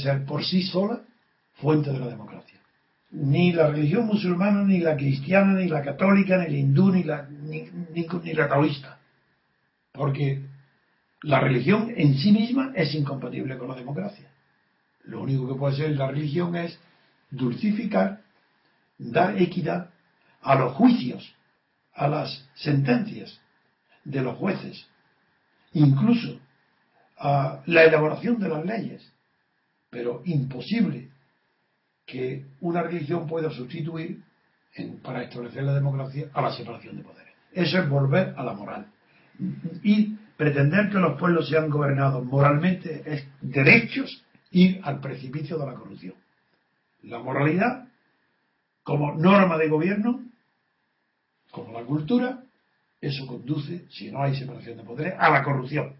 Ser por sí sola fuente de la democracia. Ni la religión musulmana, ni la cristiana, ni la católica, ni la hindú, ni la, ni, ni- la taoísta. Porque la religión en sí misma es incompatible con la democracia. Lo único que puede ser la religión es dulcificar, dar equidad a los juicios, a las sentencias de los jueces, incluso a la elaboración de las leyes. Pero imposible que una religión pueda sustituir para establecer la democracia a la separación de poderes. Eso es volver a la moral. Y pretender que los pueblos sean gobernados moralmente es derechos ir al precipicio de la corrupción. La moralidad, como norma de gobierno, como la cultura, eso conduce, si no hay separación de poderes, a la corrupción.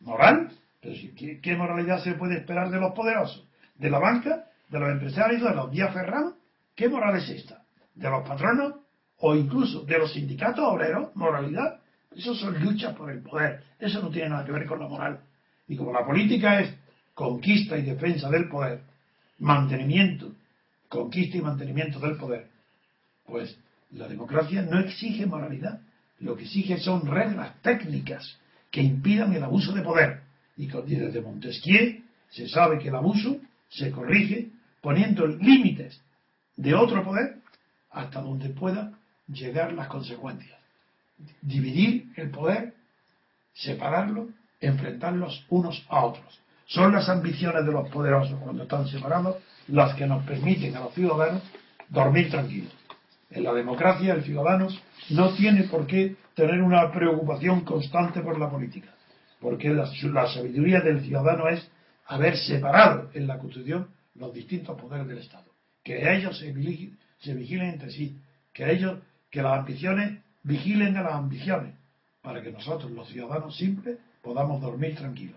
¿Moral? Pero si, ¿qué, qué moralidad se puede esperar de los poderosos? ¿De la banca? ¿De los empresarios? ¿De los días ferrados? ¿Qué moral es esta? ¿De los patronos? ¿O incluso de los sindicatos obreros? ¿Moralidad? Eso son luchas por el poder. Eso no tiene nada que ver con la moral. Y como la política es conquista y defensa del poder, mantenimiento, conquista y mantenimiento del poder, pues la democracia no exige moralidad. Lo que exige son reglas técnicas que impidan el abuso de poder. Y con- desde Montesquieu se sabe que el abuso se corrige poniendo límites de otro poder hasta donde pueda llegar las consecuencias. Dividir el poder, separarlo, enfrentarlos unos a otros. Son las ambiciones de los poderosos cuando están separados las que nos permiten a los ciudadanos dormir tranquilos. En la democracia el ciudadano no tiene por qué tener una preocupación constante por la política, porque la, sabiduría del ciudadano es haber separado en la Constitución los distintos poderes del Estado, que ellos se vigilen entre sí, que ellos, que las ambiciones vigilen a las ambiciones, para que nosotros los ciudadanos simples podamos dormir tranquilos.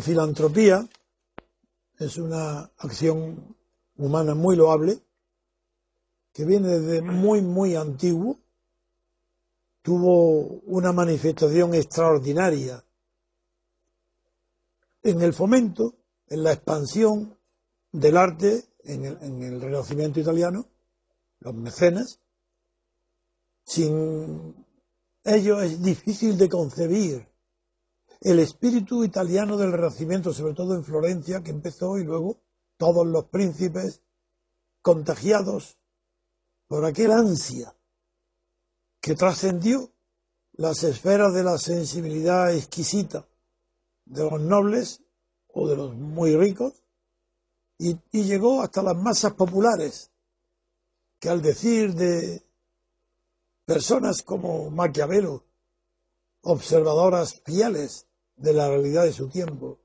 La filantropía es una acción humana muy loable que viene desde muy, muy antiguo. Tuvo una manifestación extraordinaria en el fomento, en la expansión del arte en el, en el Renacimiento italiano, los mecenas. Sin ello es difícil de concebir el espíritu italiano del Renacimiento, sobre todo en Florencia, que empezó y luego todos los príncipes contagiados por aquel ansia que trascendió las esferas de la sensibilidad exquisita de los nobles o de los muy ricos y, llegó hasta las masas populares, que al decir de personas como Maquiavelo, observadoras fieles de la realidad de su tiempo,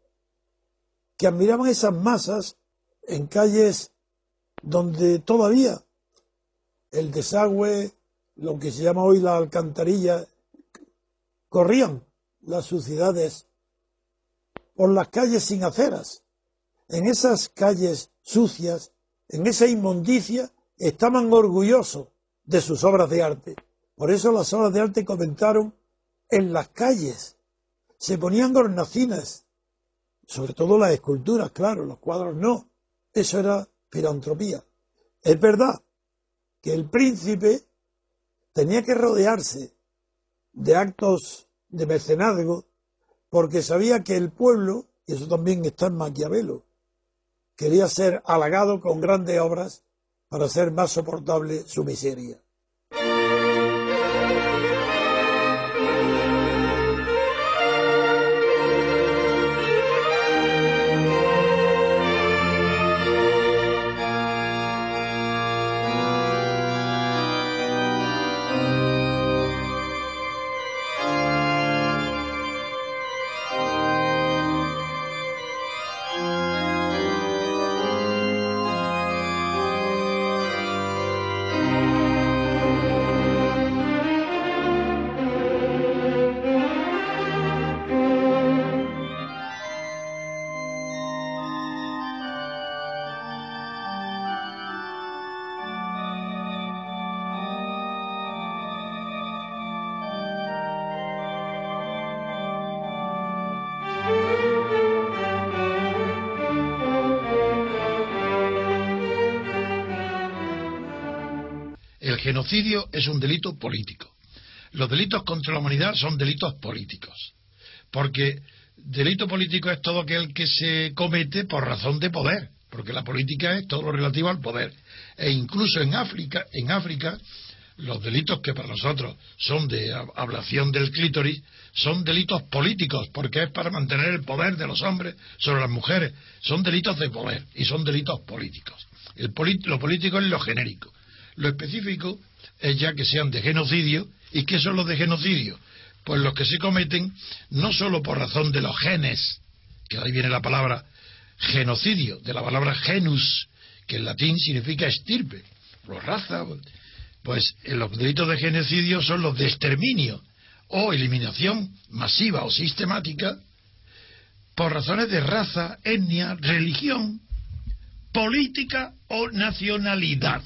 que admiraban esas masas en calles donde todavía el desagüe, lo que se llama hoy la alcantarilla, corrían las suciedades por las calles sin aceras. En esas calles sucias, en esa inmundicia, estaban orgullosos de sus obras de arte. Por eso las obras de arte comentaron en las calles. Se ponían hornacinas, sobre todo las esculturas, claro, los cuadros no. Eso era filantropía. Es verdad que el príncipe tenía que rodearse de actos de mecenazgo porque sabía que el pueblo, y eso también está en Maquiavelo, quería ser halagado con grandes obras para hacer más soportable su miseria. Genocidio es un delito político. Los delitos contra la humanidad son delitos políticos. Porque delito político es todo aquel que se comete por razón de poder, porque la política es todo lo relativo al poder. E incluso en África, en África, los delitos que para nosotros son de ablación del clítoris son delitos políticos, porque es para mantener el poder de los hombres sobre las mujeres. Son delitos de poder y son delitos políticos. Lo político es lo genérico. Lo específico es ya que sean de genocidio. ¿Y qué son los de genocidio? Pues los que se cometen no solo por razón de los genes, que ahí viene la palabra genocidio, de la palabra genus, que en latín significa estirpe, o raza, pues los delitos de genocidio son los de exterminio o eliminación masiva o sistemática por razones de raza, etnia, religión, política o nacionalidad.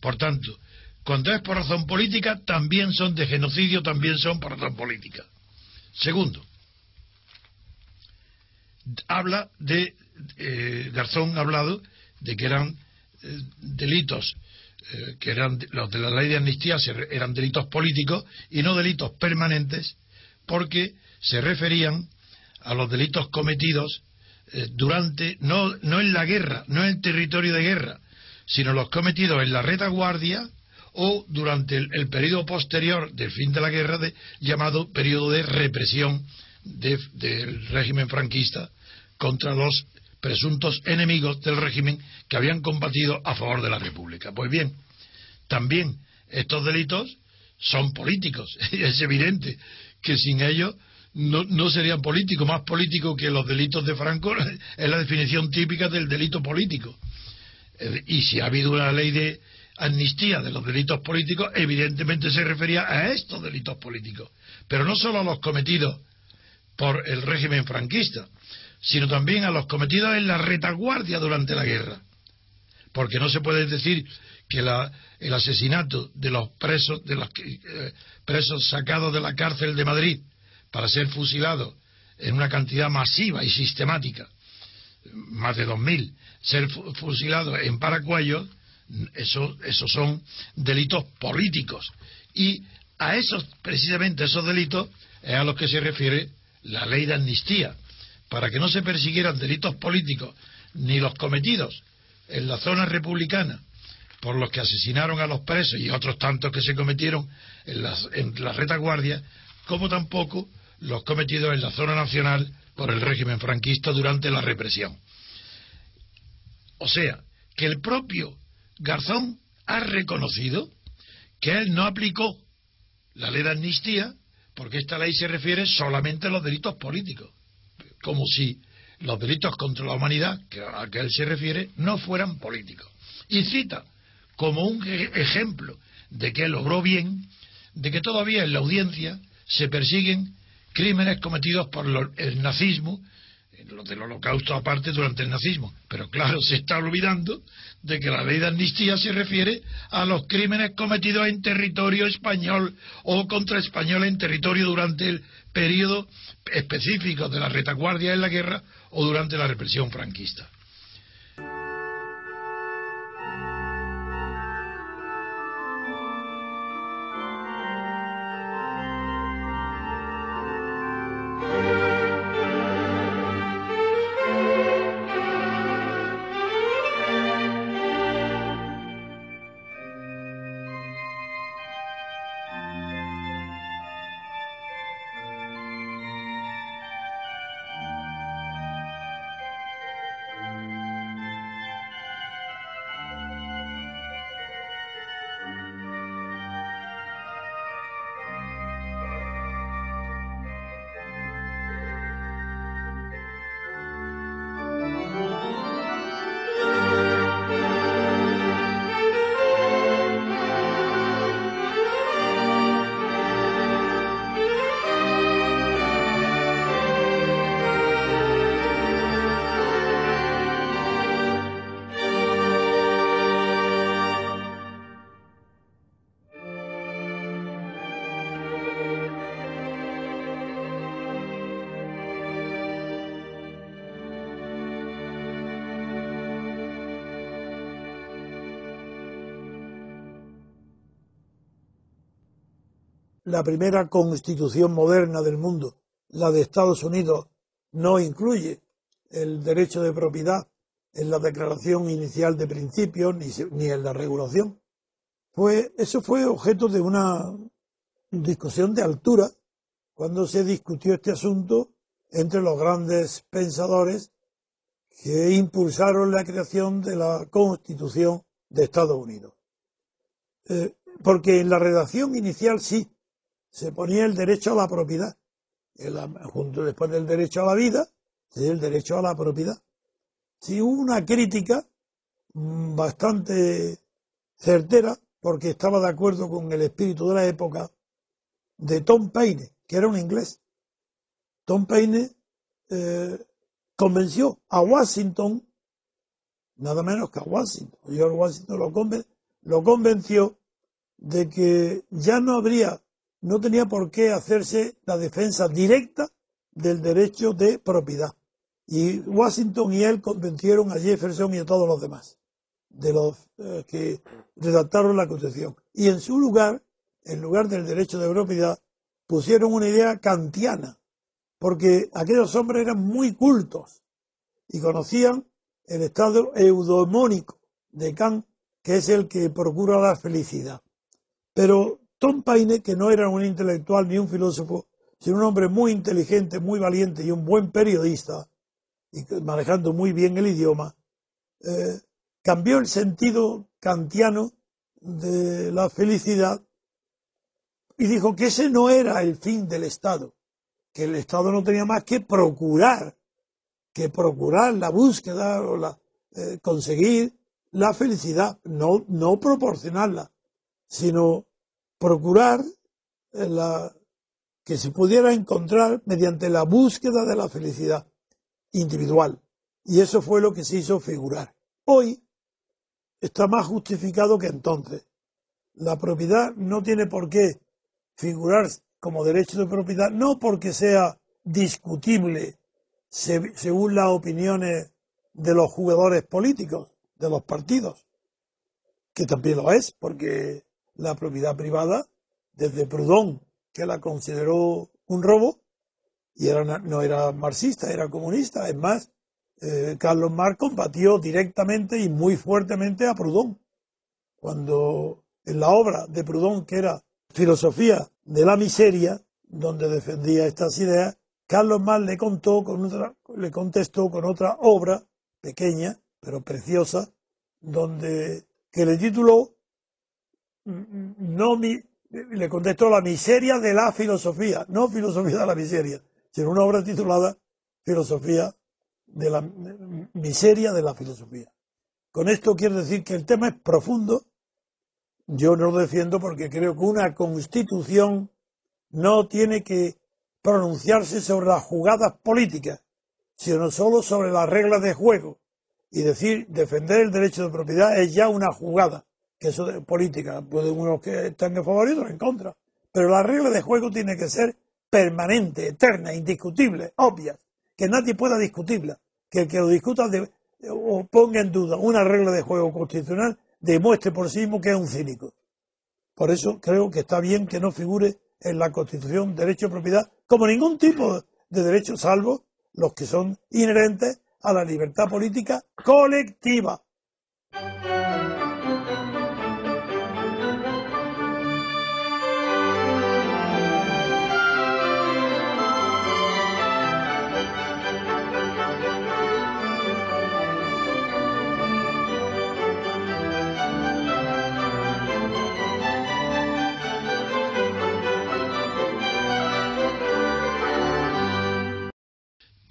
Por tanto, cuando es por razón política, también son de genocidio, también son por razón política. Segundo, habla de, eh, Garzón ha hablado de que eran eh, delitos, eh, que eran los de la ley de amnistía, eran delitos políticos y no delitos permanentes, porque se referían a los delitos cometidos durante, no, no en la guerra, no en el territorio de guerra, sino los cometidos en la retaguardia o durante el, periodo posterior del fin de la guerra, llamado periodo de represión del régimen franquista contra los presuntos enemigos del régimen que habían combatido a favor de la República. Pues bien, también estos delitos son políticos. es evidente que sin ellos no, no, serían políticos. Más políticos que los delitos de Franco es la definición típica del delito político. Eh, y si ha habido una ley de amnistía de los delitos políticos, evidentemente se refería a estos delitos políticos, pero no solo a los cometidos por el régimen franquista, sino también a los cometidos en la retaguardia durante la guerra. Porque no se puede decir que el asesinato de los presos, de los eh, presos sacados de la cárcel de Madrid para ser fusilados en una cantidad masiva y sistemática, más de 2.000, ser fusilados en Paracuellos, eso, esos son delitos políticos. Y a esos, precisamente esos delitos, es a los que se refiere la ley de amnistía, para que no se persiguieran delitos políticos ni los cometidos en la zona republicana por los que asesinaron a los presos y otros tantos que se cometieron en, en la retaguardia, como tampoco los cometidos en la zona nacional por el régimen franquista durante la represión. O sea, que el propio Garzón ha reconocido que él no aplicó la ley de amnistía porque esta ley se refiere solamente a los delitos políticos, como si los delitos contra la humanidad a que él se refiere no fueran políticos. Y cita como un e-, ejemplo de que él logró bien, de que todavía en la audiencia se persiguen crímenes cometidos por el nazismo, los del holocausto aparte durante el nazismo. Pero claro, se está olvidando de que la ley de amnistía se refiere a los crímenes cometidos en territorio español o contra español en territorio durante el periodo específico de la retaguardia en la guerra o durante la represión franquista. La primera constitución moderna del mundo, la de Estados Unidos, no incluye el derecho de propiedad en la declaración inicial de principios ni, en la regulación. Pues eso fue objeto de una discusión de altura cuando se discutió este asunto entre los grandes pensadores que impulsaron la creación de la Constitución de Estados Unidos. Eh, porque en la redacción inicial sí se ponía el derecho a la propiedad. junto después del derecho a la vida, el derecho a la propiedad. Si hubo una crítica mm, bastante certera, porque estaba de acuerdo con el espíritu de la época, de Tom Paine, que era un inglés. Tom Paine eh, convenció a Washington, nada menos que a Washington, George Washington lo, lo convenció de que ya no habría no tenía por qué hacerse la defensa directa del derecho de propiedad. Y Washington y él convencieron a Jefferson y a todos los demás, de los eh, que redactaron la Constitución. Y en su lugar, en lugar del derecho de propiedad, pusieron una idea kantiana, porque aquellos hombres eran muy cultos y conocían el estado eudomónico de Kant, que es el que procura la felicidad. Pero Tom Paine, que no era un intelectual ni un filósofo, sino un hombre muy inteligente, muy valiente y un buen periodista, y manejando muy bien el idioma, eh, cambió el sentido kantiano de la felicidad y dijo que ese no era el fin del Estado, que el Estado no tenía más que procurar, que procurar la búsqueda o la, eh, conseguir la felicidad, no, no proporcionarla, sino procurar la, que se pudiera encontrar mediante la búsqueda de la felicidad. individual. Y eso fue lo que se hizo figurar. Hoy está más justificado que entonces. La propiedad no tiene por qué figurar como derecho de propiedad, no porque sea discutible según las opiniones de los jugadores políticos, de los partidos, que también lo es, porque la propiedad privada, desde Proudhon, que la consideró un robo, y era, no era marxista, era comunista, es más, eh, Carlos Marx combatió directamente y muy fuertemente a Proudhon. Cuando en la obra de Proudhon, que era Filosofía de la Miseria, donde defendía estas ideas, Carlos Marx le contó con otra, le contestó con otra obra pequeña, pero preciosa, donde que le tituló no mi, le contestó la miseria de la filosofía, no filosofía de la miseria, sino una obra titulada Filosofía de la miseria de la filosofía. Con esto quiero decir que el tema es profundo. Yo no lo defiendo porque creo que una constitución no tiene que pronunciarse sobre las jugadas políticas, sino solo sobre las reglas de juego. Y decir, defender el derecho de propiedad es ya una jugada, que eso de política, puede unos que están en favor y otros en contra. Pero la regla de juego tiene que ser permanente, eterna, indiscutible, obvia que nadie pueda discutirla, que el que lo discuta o ponga en duda una regla de juego constitucional demuestre por sí mismo que es un cínico. Por eso creo que está bien que no figure en la Constitución derecho de propiedad como ningún tipo de derecho, salvo los que son inherentes a la libertad política colectiva.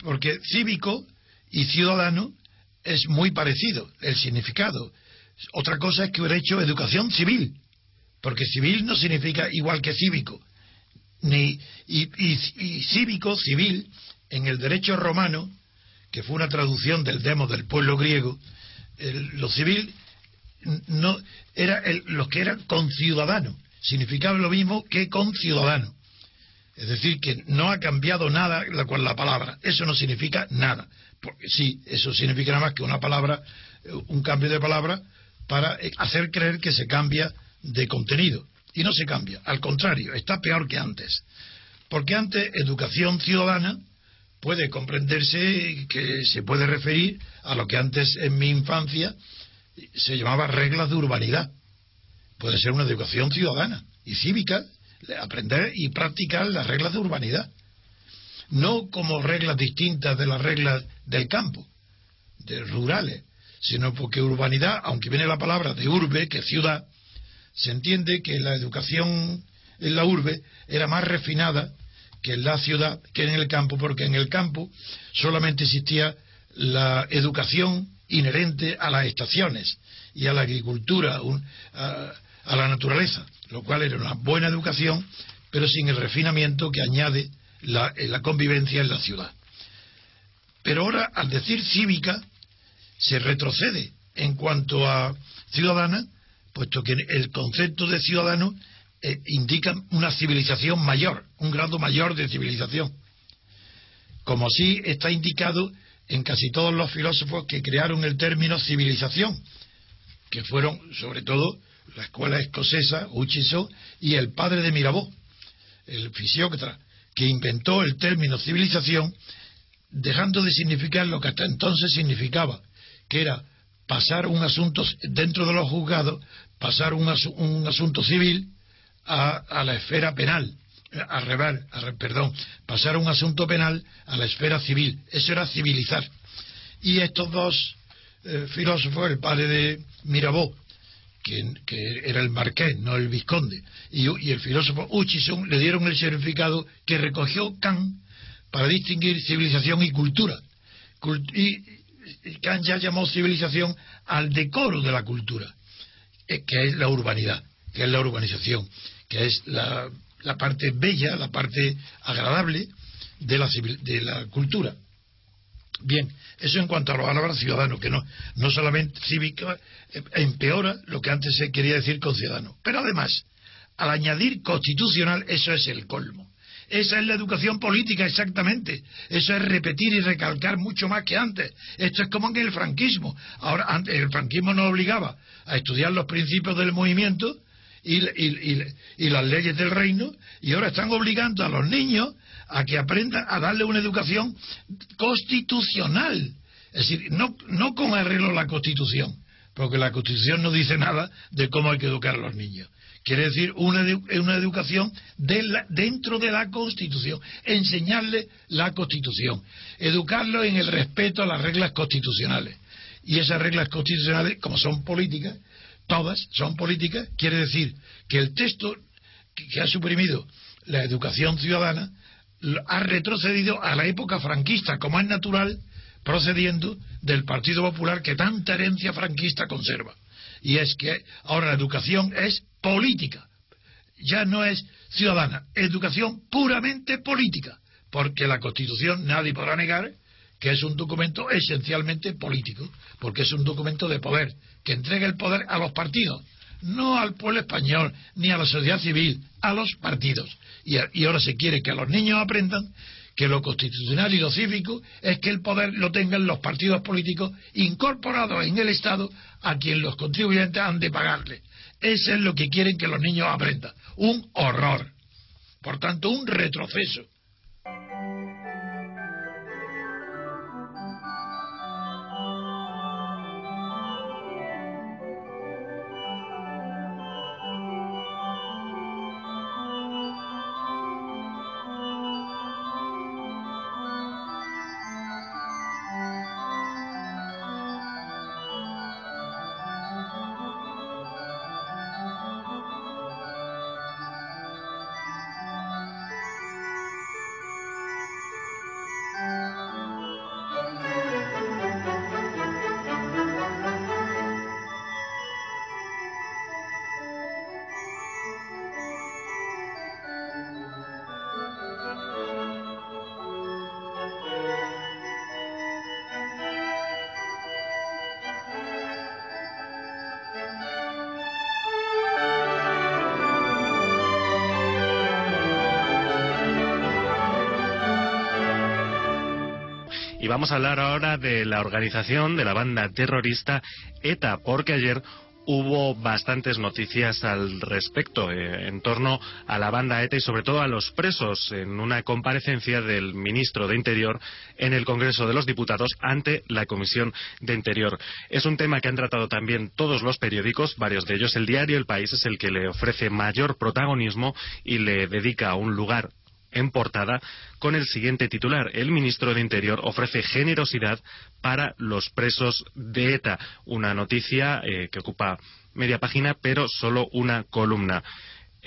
Porque cívico y ciudadano es muy parecido, el significado. Otra cosa es que hubiera hecho educación civil, porque civil no significa igual que cívico. Ni, y, cívico, civil, en el derecho romano, que fue una traducción del demo del pueblo griego, lo civil no era el, los que eran conciudadanos, significaba lo mismo que conciudadano. Es decir, que no ha cambiado nada con la palabra. Eso no significa nada. Porque sí, eso significa nada más que una palabra, eh, un cambio de palabra para eh, hacer creer que se cambia de contenido. Y no se cambia. Al contrario, está peor que antes. Porque antes, educación ciudadana puede comprenderse que se puede referir a lo que antes en mi infancia se llamaba reglas de urbanidad. Puede ser una educación ciudadana y cívica aprender y practicar las reglas de urbanidad. No como reglas distintas de las reglas del campo, de rurales, sino porque urbanidad, aunque viene la palabra de urbe, que ciudad, se entiende que la educación en la urbe era más refinada que en la ciudad, que en el campo, porque en el campo solamente existía la educación inherente a las estaciones y a la agricultura, la naturaleza lo cual era una buena educación, pero sin el refinamiento que añade la, la convivencia en la ciudad. Pero ahora, al decir cívica, se retrocede en cuanto a ciudadana, puesto que el concepto de ciudadano eh, indica una civilización mayor, un grado mayor de civilización. Como así está indicado en casi todos los filósofos que crearon el término civilización, que fueron sobre todo la escuela escocesa, Hutchison, y el padre de Mirabeau, el fisiócrata, que inventó el término civilización, dejando de significar lo que hasta entonces significaba, que era pasar un asunto dentro de los juzgados, pasar un, asunto civil a, la esfera penal, a rever, perdón, pasar un asunto penal a la esfera civil. Eso era civilizar. Y estos dos eh, filósofos, el padre de Mirabeau que, era el marqués, no el vizconde, y, el filósofo Hutchison le dieron el significado que recogió Kant para distinguir civilización y cultura. y, Kant ya llamó civilización al decoro de la cultura, eh, que es la urbanidad, que es la urbanización, que es la, parte bella, la parte agradable de la, de la cultura. Bien, eso en cuanto a los palabras ciudadanos, que no, no solamente cívico, eh, empeora lo que antes se quería decir con ciudadano. Pero además, al añadir constitucional, eso es el colmo. Esa es la educación política, exactamente. Eso es repetir y recalcar mucho más que antes. Esto es como en el franquismo. Ahora, el franquismo nos obligaba a estudiar los principios del movimiento y, y, las leyes del reino, y ahora están obligando a los niños a que aprendan a darle una educación constitucional. Es decir, no, no con arreglo a la Constitución, porque la Constitución no dice nada de cómo hay que educar a los niños. Quiere decir una, una educación dentro de la Constitución, enseñarle la Constitución, educarlo en el respeto a las reglas constitucionales. Y esas reglas constitucionales, como son políticas, todas son políticas, quiere decir que el texto que ha suprimido la educación ciudadana ha retrocedido a la época franquista, como es natural, procediendo del Partido Popular que tanta herencia franquista conserva. Y es que ahora la educación es política, ya no es ciudadana, educación puramente política, porque la Constitución nadie podrá negar que es un documento esencialmente político, porque es un documento de poder, que entrega el poder a los partidos, no al pueblo español, ni a la sociedad civil, a los partidos. Y, ahora se quiere que los niños aprendan que lo constitucional y lo cívico es que el poder lo tengan los partidos políticos incorporados en el Estado a quien los contribuyentes han de pagarle. Eso es lo que quieren que los niños aprendan. Un horror. Por tanto, un retroceso. Y vamos a hablar ahora de la organización de la banda terrorista ETA, porque ayer hubo bastantes noticias al respecto eh, en torno a la banda ETA y sobre todo a los presos en una comparecencia del ministro de Interior en el Congreso de los Diputados ante la Comisión de Interior. Es un tema que han tratado también todos los periódicos, varios de ellos. El diario El País es el que le ofrece mayor protagonismo y le dedica un lugar en portada con el siguiente titular. El ministro de Interior ofrece generosidad para los presos de ETA. Una noticia eh, que ocupa media página, pero solo una columna.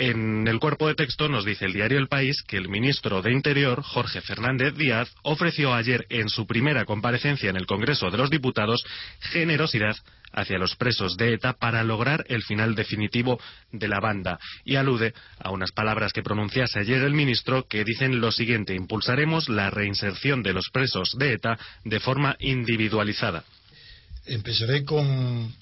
En el cuerpo de texto nos dice el diario El País que el ministro de Interior, Jorge Fernández Díaz, ofreció ayer en su primera comparecencia en el Congreso de los Diputados generosidad hacia los presos de ETA para lograr el final definitivo de la banda y alude a unas palabras que pronunciase ayer el ministro que dicen lo siguiente impulsaremos la reinserción de los presos de ETA de forma individualizada. Empezaré con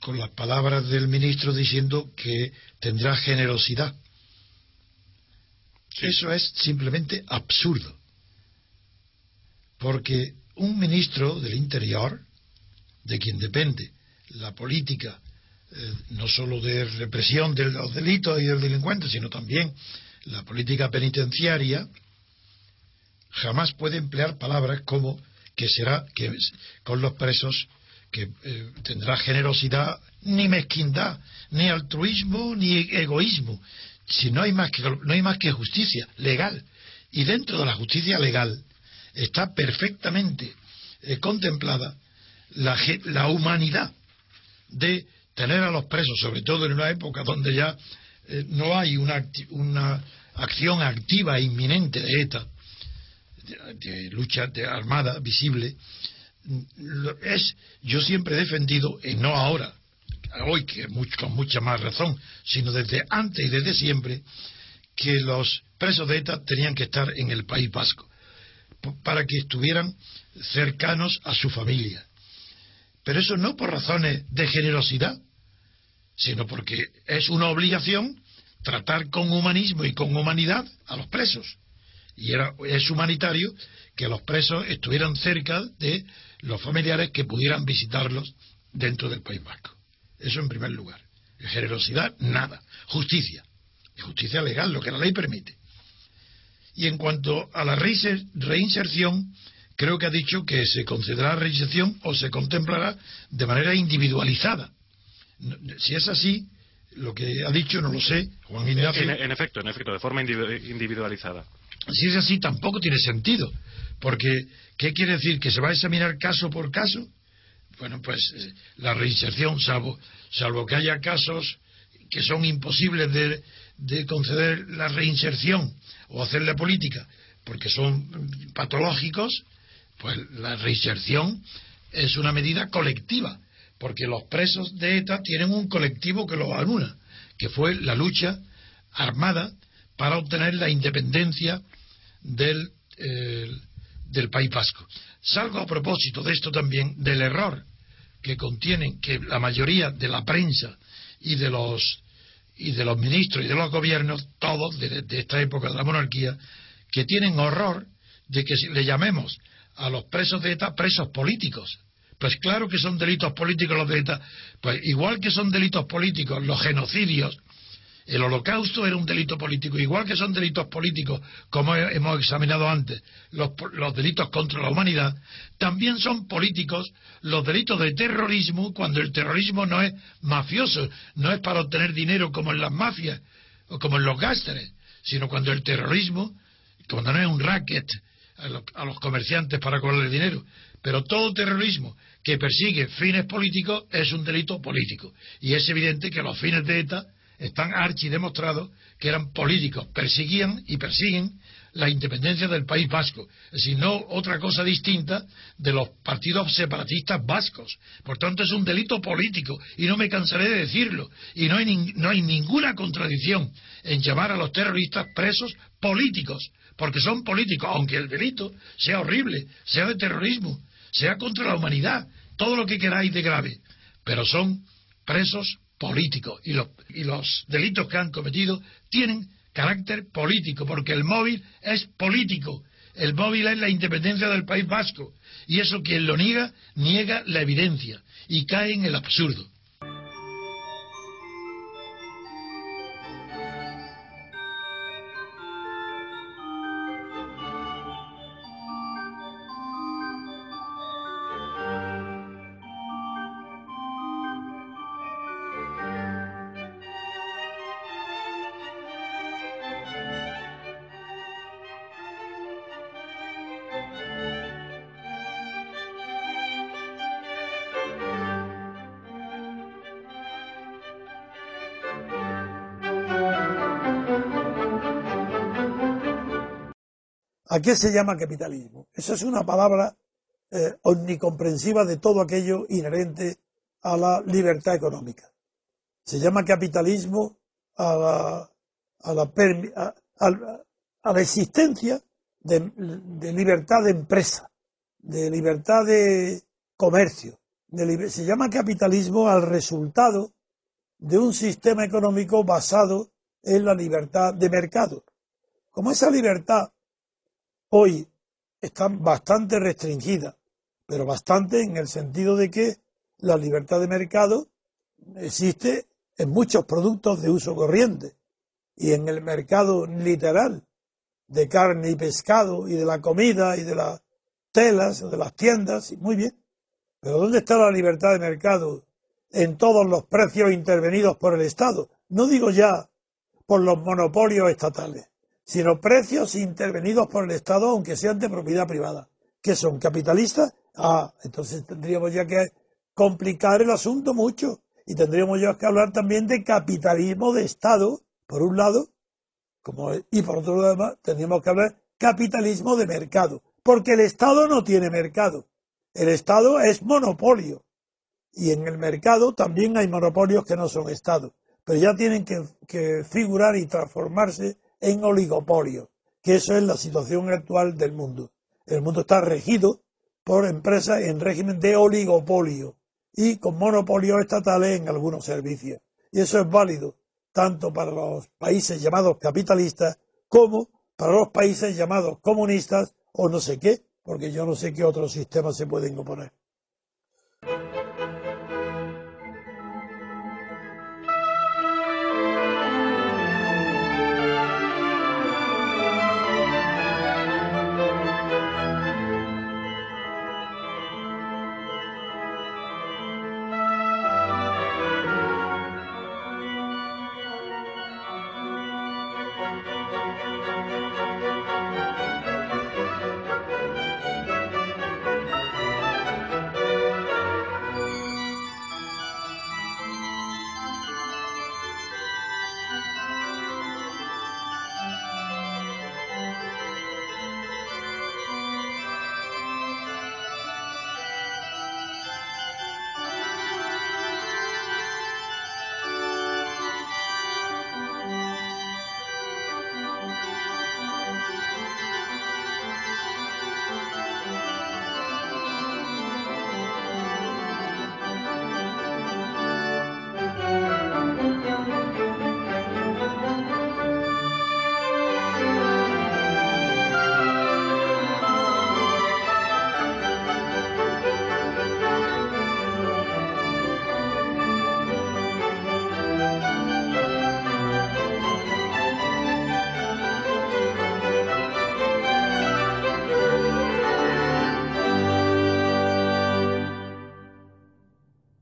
con las palabras del ministro diciendo que tendrá generosidad. Eso es simplemente absurdo. Porque un ministro del Interior, de quien depende la política, eh, no solo de represión de los delitos y del delincuente, sino también la política penitenciaria, jamás puede emplear palabras como que será que con los presos que eh, tendrá generosidad, ni mezquindad, ni altruismo, ni egoísmo. Si no hay más que, no hay más que justicia legal. Y dentro de la justicia legal está perfectamente eh, contemplada la, la, humanidad de tener a los presos, sobre todo en una época donde ya eh, no hay una, una acción activa e inminente de ETA, de, lucha de armada visible, es yo siempre he defendido y no ahora hoy que con mucha más razón sino desde antes y desde siempre que los presos de ETA tenían que estar en el País Vasco para que estuvieran cercanos a su familia. Pero eso no por razones de generosidad, sino porque es una obligación tratar con humanismo y con humanidad a los presos. Y era, es humanitario que los presos estuvieran cerca de los familiares que pudieran visitarlos dentro del País Vasco. Eso en primer lugar. Generosidad, nada. Justicia. Justicia legal, lo que la ley permite. Y en cuanto a la reinserción, creo que ha dicho que se concederá reinserción o se contemplará de manera individualizada. Si es así, lo que ha dicho no lo sé, Juan Ignacio. En, efecto, en efecto, de forma individualizada. Si es así, tampoco tiene sentido, porque ¿qué quiere decir? ¿Que se va a examinar caso por caso? Bueno, pues eh, la reinserción, salvo, salvo que haya casos que son imposibles de conceder la reinserción o hacerle política porque son patológicos, pues la reinserción es una medida colectiva, porque los presos de ETA tienen un colectivo que los anula, que fue la lucha armada para obtener la independencia del, del País Vasco. Salgo a propósito de esto también del error que contienen que la mayoría de la prensa y de los y de los ministros y de los gobiernos, todos de, esta época de la monarquía, que tienen horror de que le llamemos a los presos de ETA presos políticos. Pues claro que son delitos políticos los de ETA. Pues igual que son delitos políticos los genocidios, el holocausto era un delito político, igual que son delitos políticos, como hemos examinado antes, los, los, delitos contra la humanidad, también son políticos los delitos de terrorismo cuando el terrorismo no es mafioso, no es para obtener dinero como en las mafias o como en los gásteres, sino cuando el terrorismo, cuando no es un racket a los, comerciantes para cobrarle dinero, pero todo terrorismo que persigue fines políticos es un delito político. Y es evidente que los fines de ETA están archidemostrados que eran políticos, perseguían y persiguen la independencia del País Vasco, es no otra cosa distinta de los partidos separatistas vascos. Por tanto, es un delito político y no me cansaré de decirlo. Y no hay, no hay ninguna contradicción en llamar a los terroristas presos políticos, porque son políticos, aunque el delito sea horrible, sea de terrorismo, sea contra la humanidad, todo lo que queráis de grave, pero son presos político y los, y los delitos que han cometido tienen carácter político, porque el móvil es político. El móvil es la independencia del País Vasco. Y eso quien lo niega, niega la evidencia y cae en el absurdo. ¿A qué se llama capitalismo? Esa es una palabra eh, omnicomprensiva de todo aquello inherente a la libertad económica. Se llama capitalismo a la, a la, a, la existencia de, libertad de empresa, de libertad de comercio. se llama capitalismo al resultado de un sistema económico basado en la libertad de mercado. Como esa libertad hoy están bastante restringidas, pero bastante en el sentido de que la libertad de mercado existe en muchos productos de uso corriente y en el mercado literal de carne y pescado y de la comida y de las telas, de las tiendas, muy bien. Pero ¿dónde está la libertad de mercado en todos los precios intervenidos por el Estado? No digo ya por los monopolios estatales, sino precios intervenidos por el Estado, aunque sean de propiedad privada. ¿Qué son? ¿Capitalistas? Ah, entonces tendríamos ya que complicar el asunto mucho. Y tendríamos ya que hablar también de capitalismo de Estado, por un lado, como, y por otro lado, tendríamos que hablar capitalismo de mercado. Porque el Estado no tiene mercado. El Estado es monopolio. Y en el mercado también hay monopolios que no son Estado. Pero ya tienen que, que figurar y transformarse en oligopolio, que eso es la situación actual del mundo. El mundo está regido por empresas en régimen de oligopolio y con monopolios estatales en algunos servicios. Y eso es válido tanto para los países llamados capitalistas como para los países llamados comunistas o no sé qué, porque yo no sé qué otros sistemas se pueden oponer.